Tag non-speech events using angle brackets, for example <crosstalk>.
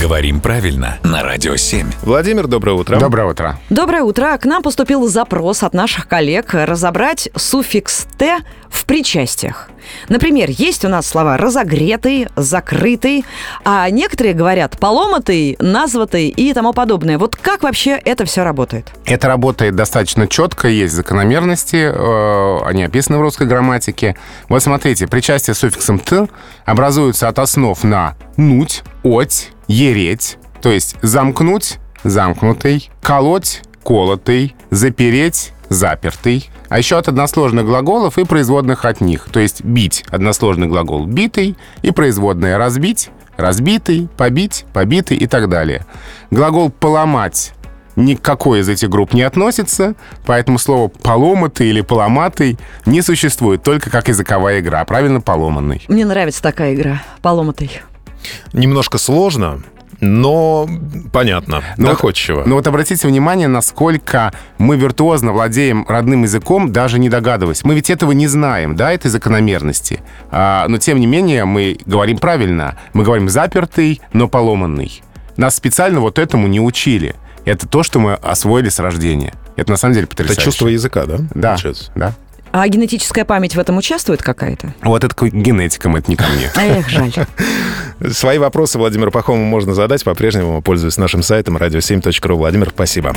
Говорим правильно на Радио 7. Владимир, доброе утро. Доброе утро. Доброе утро. К нам поступил запрос от наших коллег разобрать суффикс «т» в причастиях. Например, есть у нас слова «разогретый», «закрытый», а некоторые говорят «поломатый», «назватый» и тому подобное. Вот как вообще это все работает? Это работает достаточно четко, есть закономерности, э, они описаны в русской грамматике. Вот смотрите, причастие с суффиксом «т» образуются от основ на «нуть», «оть», «ереть», то есть «замкнуть», «замкнутый», «колоть», «колотый», «запереть», «запертый», а еще от односложных глаголов и производных от них. То есть «бить» — односложный глагол «битый» и производные «разбить», «разбитый», «побить», «побитый» и так далее. Глагол «поломать» ни к какой из этих групп не относится, поэтому слово «поломатый» или «поломатый» не существует, только как языковая игра, правильно «поломанный». Мне нравится такая игра «поломатый». Немножко сложно, но понятно, Но доходчиво. Вот, но вот обратите внимание, насколько мы виртуозно владеем родным языком, даже не догадываясь. Мы ведь этого не знаем, да, этой закономерности. А, но тем не менее мы говорим правильно. Мы говорим «запертый», но «поломанный». Нас специально вот этому не учили. Это то, что мы освоили с рождения. Это на самом деле Это потрясающе. чувство языка, да? Да, Получается? да. А генетическая память в этом участвует какая-то? Вот это к генетикам, это не ко мне. Эх, жаль. <laughs> Свои вопросы Владимиру Пахомову можно задать, по-прежнему пользуясь нашим сайтом radio7.ru. Владимир, спасибо.